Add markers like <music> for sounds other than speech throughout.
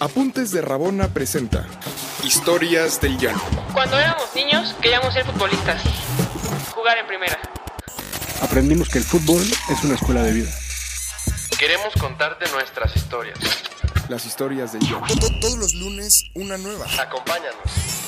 Apuntes de Rabona presenta Historias del Llano. Cuando éramos niños queríamos ser futbolistas, jugar en primera. Aprendimos que el fútbol es una escuela de vida. Queremos contarte nuestras historias. Las historias del Llano. Todos los lunes una nueva. Acompáñanos.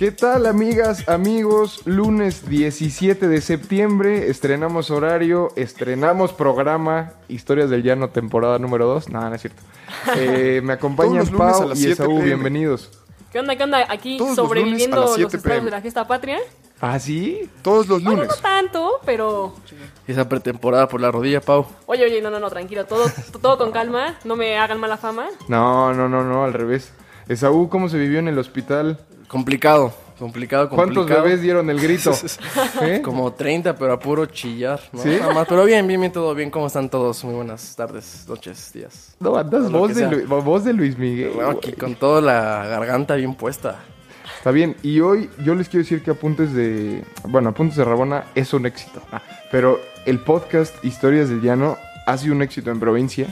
¿Qué tal amigas, amigos? Lunes 17 de septiembre, estrenamos horario, estrenamos programa, Historias del Llano, temporada número 2. Nada, no es cierto. <laughs> Eh, me acompañan Todos los lunes a Pau las y 7 Esaú, PM. bienvenidos. ¿Qué onda, qué onda? Aquí Todos los sobreviviendo lunes a las los 7 estragos PM. de la fiesta patria. ¿Ah, sí? Todos los Bueno, lunes. no tanto, pero... Esa pretemporada por la rodilla, Pau. Oye, oye, no, no, no, tranquilo, todo, todo con calma, no me hagan mala fama. No, no, no, no, al revés. Esaú, ¿cómo se vivió en el hospital? Complicado, complicado, complicado. ¿Cuántos bebés dieron el grito? <laughs> ¿Eh? Como 30, pero a puro chillar, ¿no? ¿Sí? Nada más, pero bien, bien, bien, todo bien. ¿Cómo están todos? Muy buenas tardes, noches, días. No, andas voz de, sea. Lu- voz de Luis Miguel. Bueno, aquí güey. con toda la garganta bien puesta. Está bien, y hoy yo les quiero decir que Apuntes de... Bueno, Apuntes de Rabona es un éxito. Ah, pero el podcast Historias del Llano ha sido un éxito en provincia.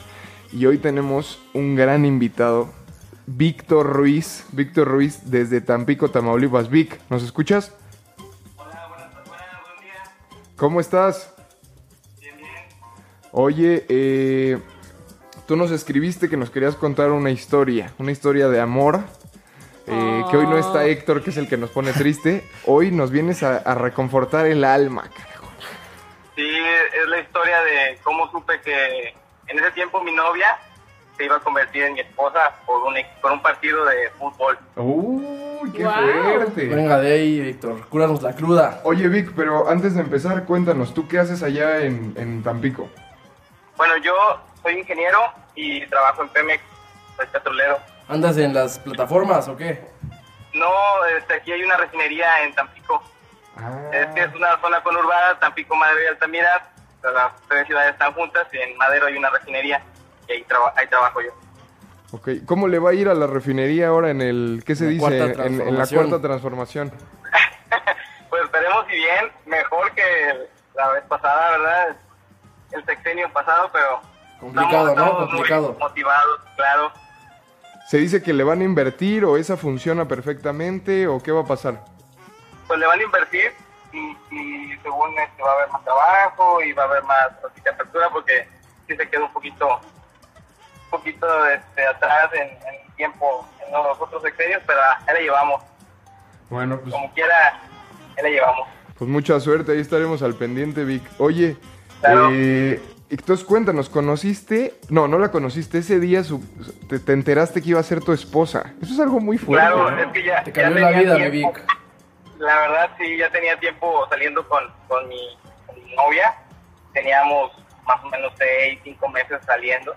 Y hoy tenemos un gran invitado, Víctor Ruiz. Víctor Ruiz desde Tampico, Tamaulipas. Vic, ¿nos escuchas? ¿Cómo estás? Oye, eh, tú nos escribiste que nos querías contar una historia, una historia de amor. eh, Que hoy no está Héctor, que es el que nos pone triste. <laughs> Hoy nos vienes a, a reconfortar el alma, carajo. Sí, es la historia de cómo supe que en ese tiempo mi novia se iba a convertir en mi esposa por un, por un partido de fútbol. ¡Uy, qué fuerte! Venga de ahí, Víctor, cúranos la cruda. Oye, Vic, pero antes de empezar, cuéntanos, ¿tú qué haces allá en, en Tampico? Bueno, yo soy ingeniero y trabajo en Pemex, soy petrolero. ¿Andas en las plataformas o qué? No, este, aquí hay una refinería en Tampico. Ah, Es que es una zona conurbada, Tampico, Madero y Altamira. Las tres ciudades están juntas y en Madero hay una refinería y ahí, traba- ahí trabajo yo. ok. ¿Cómo le va a ir a la refinería ahora en el, qué se La dice? En, en la cuarta transformación. <laughs> Pues esperemos y bien, mejor que la vez pasada, ¿verdad? El sexenio pasado, pero... Complicado, ¿no? muy Complicado. motivados, claro. ¿Se dice que le van a invertir o esa funciona perfectamente o qué va a pasar? Pues le van a invertir y, y según este va a haber más trabajo y va a haber más así que apertura porque sí se queda un poquito poquito este, atrás en, en tiempo en los otros sexenios, pero ahí la llevamos. Bueno, pues, Como quiera, ahí la llevamos. pues mucha suerte, ahí estaremos al pendiente, Vic. Oye, Claro. eh, entonces cuéntanos, ¿conociste? No, no la conociste. Ese día su- te, te enteraste que iba a ser tu esposa. Eso es algo muy fuerte. Claro, ¿no? es que ya, Te ya cambió la tenía vida, mi. Vic. La verdad sí, ya tenía tiempo saliendo con, con, mi, con mi novia. Teníamos más o menos seis, cinco meses saliendo.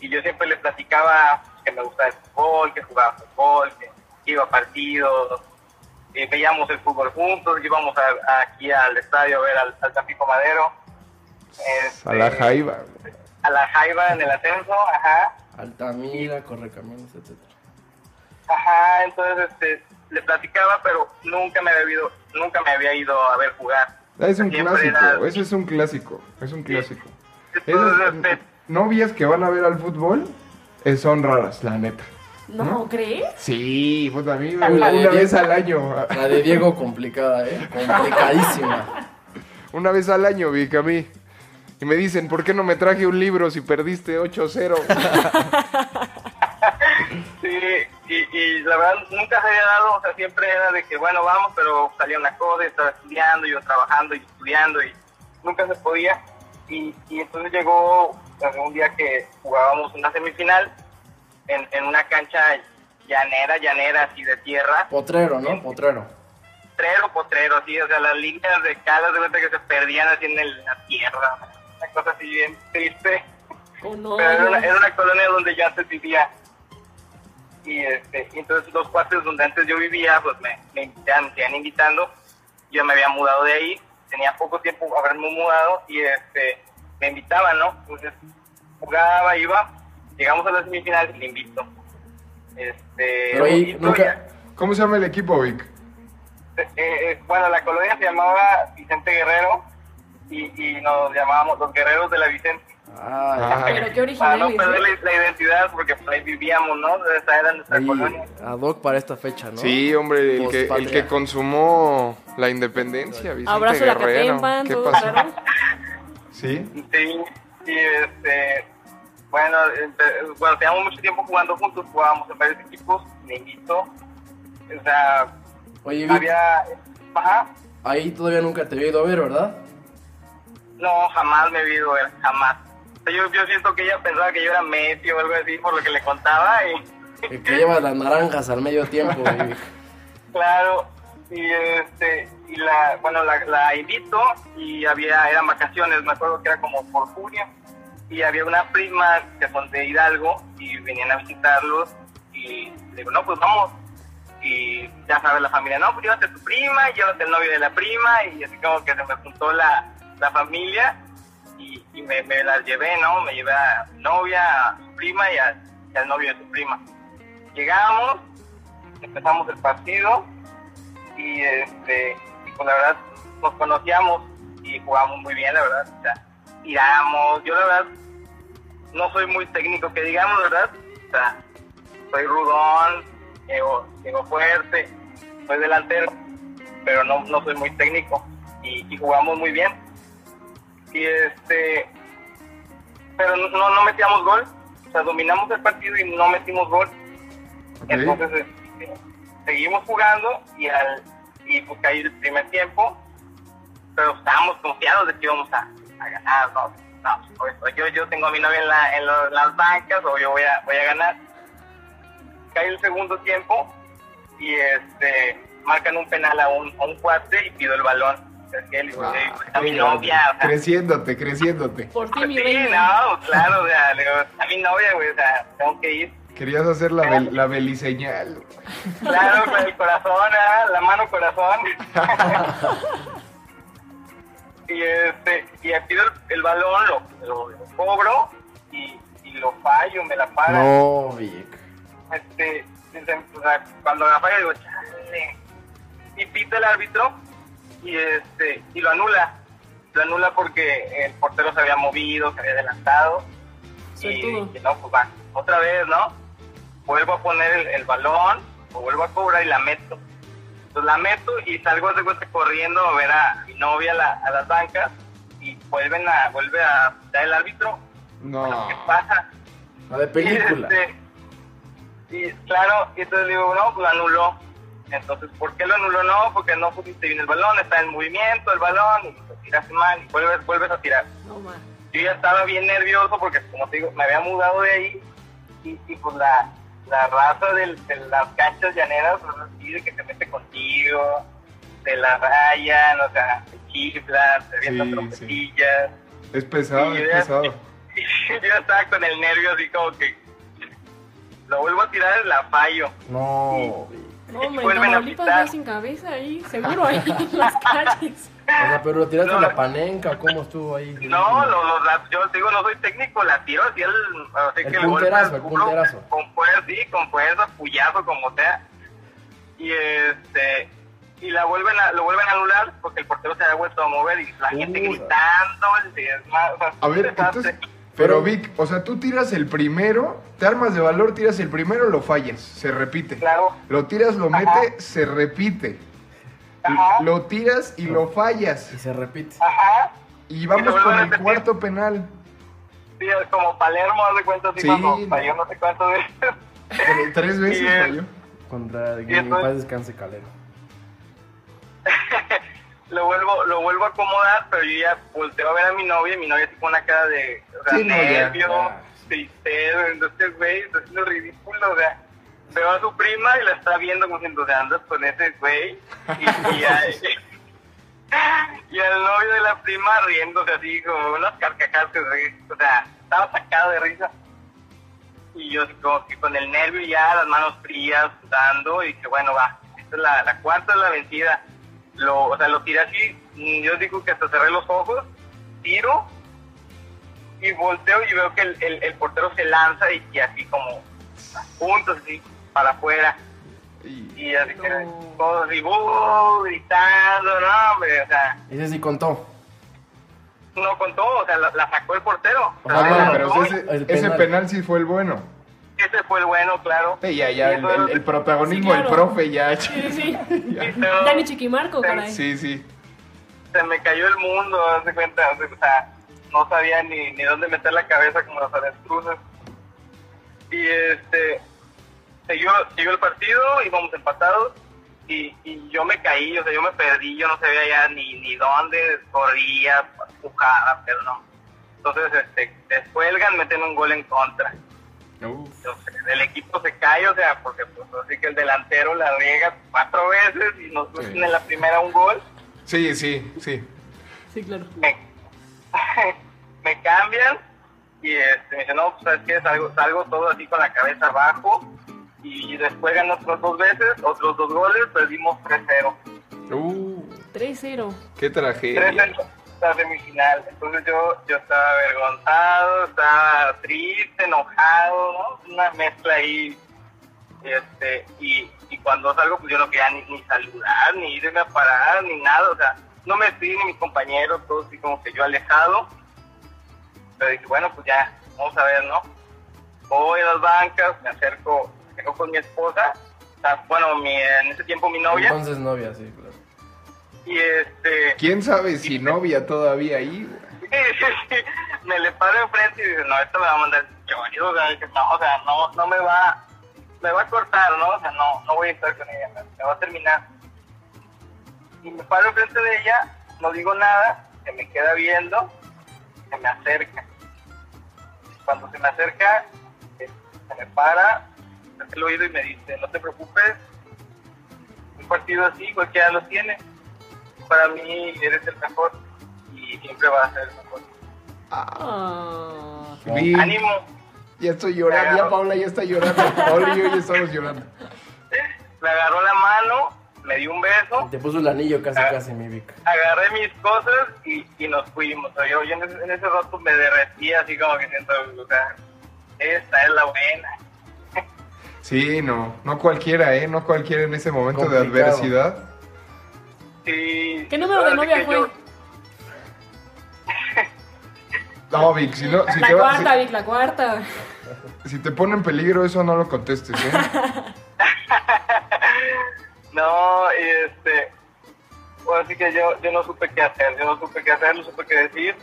Y yo siempre le platicaba que me gustaba el fútbol, que jugaba fútbol, que iba a partidos. eh, veíamos el fútbol juntos, íbamos a- a- aquí al estadio a ver al, al Tampico Madero. A la Este, jaiba. A la Jaiba en el ascenso, ajá. Altamira, Correcaminos, etc. Ajá, entonces este, le platicaba, pero nunca me había ido, nunca me había ido a ver jugar. Es un Siempre clásico, era- eso es un clásico, es un clásico. Entonces, Esas este, novias que van a ver al fútbol eh, son raras, la neta. ¿No, crees? Sí, pues a mí una de vez al año. La de Diego complicada, ¿eh? Complicadísima. <laughs> Una vez al año, Vic, a mí. Y me dicen, ¿por qué no me traje un libro si perdiste 8-0? <laughs> Sí, y, y la verdad nunca se había dado, o sea, siempre era de que, bueno, vamos, pero salía una cosa, y estaba estudiando, yo trabajando y estudiando, y nunca se podía. Y, y entonces llegó un día que jugábamos una semifinal en, en una cancha llanera, llanera, así de tierra, Potrero, ¿no? Potrero. potrero, potrero, así, o sea, las líneas de calas de cuenta que se perdían así en el- la tierra, una cosa así bien triste. ¿O no? Pero era una, era una colonia donde yo antes vivía. Y, este, y entonces los cuates donde antes yo vivía, pues me, me invitaban, me seguían invitando. Yo me había mudado de ahí, tenía poco tiempo haberme mudado y este, me invitaban, ¿no? Entonces jugaba, iba, llegamos a la semifinal y le invito. Este, nunca... ¿Cómo se llama el equipo, Vic? eh, eh, bueno, la colonia se llamaba Vicente Guerrero y, y nos llamábamos los guerreros de la Vicente. Ah, Ay. Pero qué Para original. no perder la, la identidad, porque por ahí vivíamos, ¿no? Esa era nuestra ahí, colonia. ad hoc para esta fecha, ¿no? Sí, hombre, el que, el que consumó la independencia, Vicente Abrazo a la Guerrero. ¿Qué pasó? claro. Sí. Sí, y este, bueno, bueno, teníamos mucho tiempo jugando juntos, jugábamos en varios equipos, me o sea, Oye, había, ajá, ahí todavía nunca te había ido a ver, ¿verdad? no, jamás me vi ido a ver, jamás. O sea, yo, yo siento que ella pensaba que yo era Messi o algo así por lo que le contaba y El que lleva las naranjas al medio tiempo, <laughs> Vic. claro, y este, y la, bueno, la, la invito y había, eran vacaciones, me acuerdo que era como por junio, y había una prima que son de Hidalgo y venían a visitarlos y digo, no, pues vamos. Y ya sabes la familia, no, pues llévate a tu prima, llévate el novio de la prima y así como que se me juntó la, la familia y, me, me las llevé, ¿no? Me llevé a mi novia, a su prima y, y al novio de su prima. Llegamos, empezamos el partido y este pues la verdad nos conocíamos y jugamos muy bien la verdad o sea tiramos yo la verdad no soy muy técnico que digamos verdad o sea soy rudón llego, llego fuerte soy delantero pero no, no soy muy técnico y, y jugamos muy bien. Y este pero no, no metíamos gol o sea dominamos el partido y no metimos gol. Entonces este, seguimos jugando y al y pues caí el primer tiempo, pero estábamos confiados de que íbamos a, a ganar, ¿no? No, pues, yo, yo tengo a mi novia en, la, en lo- las bancas o yo voy a, voy a ganar. Cae el segundo tiempo y este marcan un penal a un, a un cuate y pido el balón. Es que él, Wow. a mi novia, o sea, Creciéndote, creciéndote. Por ti, pues mi sí, no, claro, o sea, le digo, a mi novia, güey, o sea, tengo que ir. Querías hacer la, bel- la beliseñal. Claro, con el corazón, ¿ah? la mano corazón. <laughs> y este, y pido el, el balón, lo, lo- lo cobro y, y lo fallo, me la pagan. No, Vic. Este, cuando la fallo digo, chale. Y pita el árbitro y este, y lo anula. Lo anula porque el portero se había movido, se había adelantado. Y Suertudo. dije, no, pues va, otra vez, ¿no? Vuelvo a poner el, el balón, lo vuelvo a cobrar y la meto. Entonces la meto y salgo de cuenta corriendo a ver a mi novia a, la- a las bancas y vuelven a, vuelve a dar el árbitro. No. ¿Qué pasa? La de película. Y, <laughs> este, y claro, y entonces le digo, no, pues lo anuló. Entonces, ¿por qué lo anuló? No, porque no pusiste bien el balón, está en movimiento el balón y lo tiraste mal y vuelves, vuelves a tirar No, yo ya estaba bien nervioso porque, como te digo, me había mudado de ahí y, y pues la, la raza del- de las canchas llaneras, pues así de que se mete contigo, te la rayan, o sea, te chiflan, te avientan Sí, trompetillas. Es pesado, Y es yo ya- pesado. <laughs> Yo estaba con el nervio así como que lo vuelvo a tirar en la fallo. No. No, hombre, vuelven a pitar. va sin cabeza ahí, seguro ahí en las <laughs> calles. O sea, pero tiraste No. la panenca, ¿o ¿cómo estuvo ahí? No, lo, lo- la- yo digo, no soy técnico, la tiro así el, así El que punterazo, el culo, punterazo. Con fuerza, sí, con fuerza, puyazo, como sea. Y este, y la vuelven a, lo vuelven a anular porque el portero se había vuelto a mover y la gente gritando, el desma- o sea, A ver, entonces. Pero Vic, o sea, tú tiras el primero, te armas de valor, tiras el primero, lo fallas, se repite. Claro, Lo tiras, lo Ajá. mete, se repite. Ajá. Lo tiras y lo fallas. Y se repite. ajá. Y vamos con el cuarto penal. Sí, es como Palermo, haz de cuenta así Sí, cuando no. falló no sé cuántas veces. Tre- Tres <laughs> veces Y es- falló. Contra entonces- paz descanse calero. <laughs> lo vuelvo lo vuelvo a acomodar, pero yo ya volteo a ver a mi novia y mi novia con una cara de o sea, Sí, no, ya, nervio, ya. tristeza, entonces güey, está haciendo ridículo, o sea, veo a su prima y la está viendo como diciendo, "¿Te andas con ese güey? Y, y, al <laughs> novio de la prima riéndose así como unas carcajadas que o sea, estaba sacado de risa. Y yo como que con el nervio ya, las manos frías, sudando, y que bueno, va, esta es la, cuarta es la vencida. Lo, o sea, lo tiré así, mm, yo digo que hasta cerré los ojos, tiro, y volteo y veo que el, portero se lanza y, y así como a puntos, así, para afuera. Y- Y así que No. todos ¡uh! gritando, no, hombre, o sea, Ese sí contó. no contó, o sea, la, la sacó el portero. Ah, la bueno, pero y ese, El ese penal. sí fue el bueno. ese fue el bueno, claro. Sí, ya, ya, Y el, el- el protagonismo Sí, claro. profe ya. Sí, sí. <laughs> y se- Dani Chiquimarco, caray. Sí, sí. se me cayó el mundo, haz de cuenta, o sea, no sabía ni, ni dónde meter la cabeza como las avestruces. Y este, siguió, siguió el partido, íbamos empatados, y, y yo me caí, o sea, yo me perdí, yo no sabía ya ni, ni dónde, corría, empujaba, pero no. Entonces, este, descuelgan, meten un gol en contra. Entonces, el equipo se cae, o sea, porque pues así que el delantero la riega cuatro veces y nos meten Sí. en la primera un gol. Sí, sí, sí. Sí, claro. me, <laughs> me cambian y este, me dicen, no, pues sabes que salgo, salgo todo así con la cabeza abajo y después ganan otras dos veces, otros dos goles, perdimos 3-0. Uh, 3-0. qué tragedia. 3-0 la semifinal. Entonces yo, yo estaba avergonzado, estaba triste, enojado, ¿no? Una mezcla ahí. Este, y, y cuando salgo, pues yo no quería ni, ni saludar, ni irme a parar, ni nada. O sea, no me fui ni mis compañeros, todos así como que yo alejado. Pero dije, bueno, pues ya, vamos a ver, ¿no? Voy a las bancas, me acerco, con mi esposa. o sea, bueno, mi, en ese tiempo mi novia. Entonces novia, sí, claro. Y este... ¿Quién sabe si novia todavía ahí? <laughs> Sí, sí, sí. Me le paro enfrente y dice, no, esto me va a mandar Johnny, o sea, no, o sea, no, no me va, me va a cortar, ¿no? O sea, no, no voy a estar con ella, me, me va a terminar. Y me paro enfrente de ella, no digo nada, se me queda viendo, se me acerca. Cuando se me acerca, eh, se me para, el oído y me dice, no te preocupes, un partido así cualquiera lo tiene. Para mí eres el mejor y siempre vas a ser el mejor. Ah. Ánimo. Ya estoy llorando, ya Paula ya está llorando. Paula y yo ya estamos llorando. Me agarró la mano, me dio un beso, Te puso el anillo casi, Ah. casi, mi Vic. agarré mis cosas y, y nos fuimos. O sea, yo, yo en, ese, en ese rato me derretí así como que siento, o sea, esta es la buena. Sí, no, no cualquiera, ¿eh? No cualquiera en ese momento de adversidad. Sí, ¿Qué número de novia fue? yo- <laughs> No, Vic, si, no, si, La te va- cuarta, Vic, la cuarta. si, si te pone en peligro eso, no lo contestes, ¿eh? <laughs> No, y este, pues así que yo, yo no supe qué hacer, yo no supe qué hacer, no supe qué decir,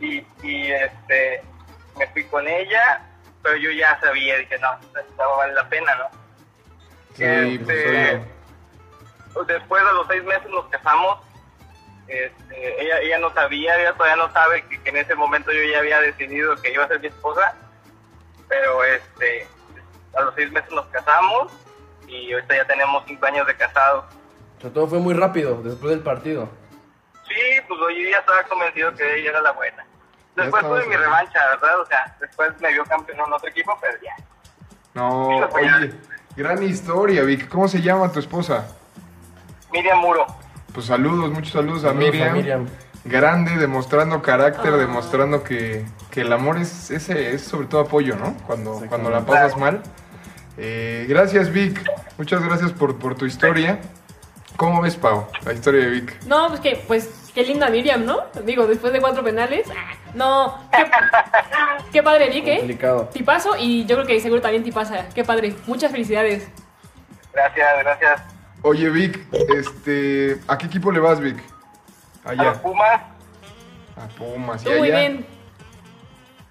y, y este, me fui con ella, pero yo ya sabía, dije, no, esto vale la pena, ¿no? Sí, pues Este, obvio. después de los seis meses nos casamos, este, ella, ella no sabía, ella todavía no sabe que, que en ese momento yo ya había decidido que iba a ser mi esposa, pero este, a los seis meses nos casamos y ahorita ya tenemos cinco años de casados. O sea, todo fue muy rápido después del partido. Sí, pues hoy ya estaba convencido que ella era la buena. Después tuve mi revancha, ¿verdad? O sea, después me vio campeón en otro equipo, pero ya. No, oye, gran historia, Vic. ¿Cómo se llama tu esposa? Miriam Muro. Pues saludos, muchos saludos, a, Miriam. a Miriam. Grande, demostrando carácter, Ah. demostrando que, que el amor es, ese, es sobre todo apoyo, ¿no? Cuando, cuando la pasas mal. Eh, gracias, Vic. Muchas gracias por, por tu historia. ¿Cómo ves, Pau? La historia de Vic. No, pues que, pues, qué linda Miriam, ¿no? Digo, después de cuatro penales. ah, No, qué, <laughs> qué padre, Vic, ¿eh? Complicado. Tipazo y yo creo que seguro también tipasa. Qué padre. Muchas felicidades. Gracias, gracias. Oye, Vic, este, ¿a qué equipo le vas, Vic? A los Allá. Pumas, A Pumas. ¿Y Tú muy allá? bien.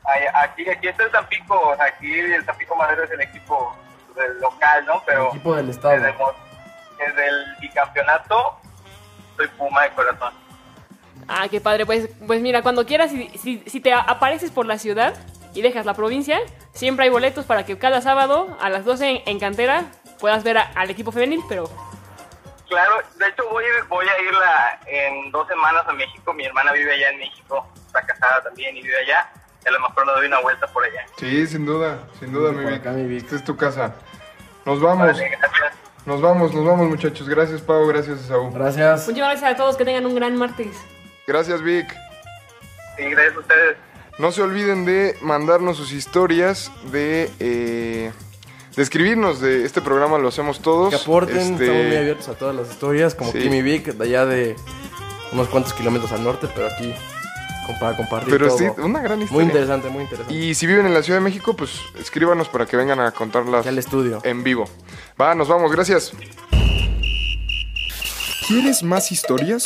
ahí- aquí, aquí está el Tampico, aquí el Tampico Madero es el equipo del local, ¿no? El Pero equipo del estado. desde el bicampeonato soy Puma de corazón. Ah, qué padre. Pues, pues mira, cuando quieras, si, si, si te apareces por la ciudad y dejas la provincia, siempre hay boletos para que cada sábado a las 12 en, en cantera puedas ver a- al equipo femenil, pero Claro, de hecho voy, voy a ir la- en dos semanas a México. Mi hermana vive allá en México, está casada también y vive allá. Y a lo mejor nos doy una vuelta por allá. Sí, sin duda, sin duda, mi Vic. mi Vic. Esta es tu casa. Nos vamos, Vale, gracias. nos vamos, nos vamos, muchachos. Gracias, Pau, gracias, Saúl. Gracias. muchas gracias a todos. Que tengan un gran martes. Gracias, Vic. Sí, gracias a ustedes. No se olviden de mandarnos sus historias, de, eh, de escribirnos de este programa, lo hacemos todos. Que aporten, este, estamos muy abiertos a todas las historias, como sí. Vic, de allá de unos cuantos kilómetros al norte, pero aquí para compartir. Pero todo. sí, una gran historia. Muy interesante, muy interesante. Y si viven en la Ciudad de México, pues escríbanos para que vengan a contarlas. al estudio. En vivo. Va, nos vamos, gracias. ¿Quieres más historias?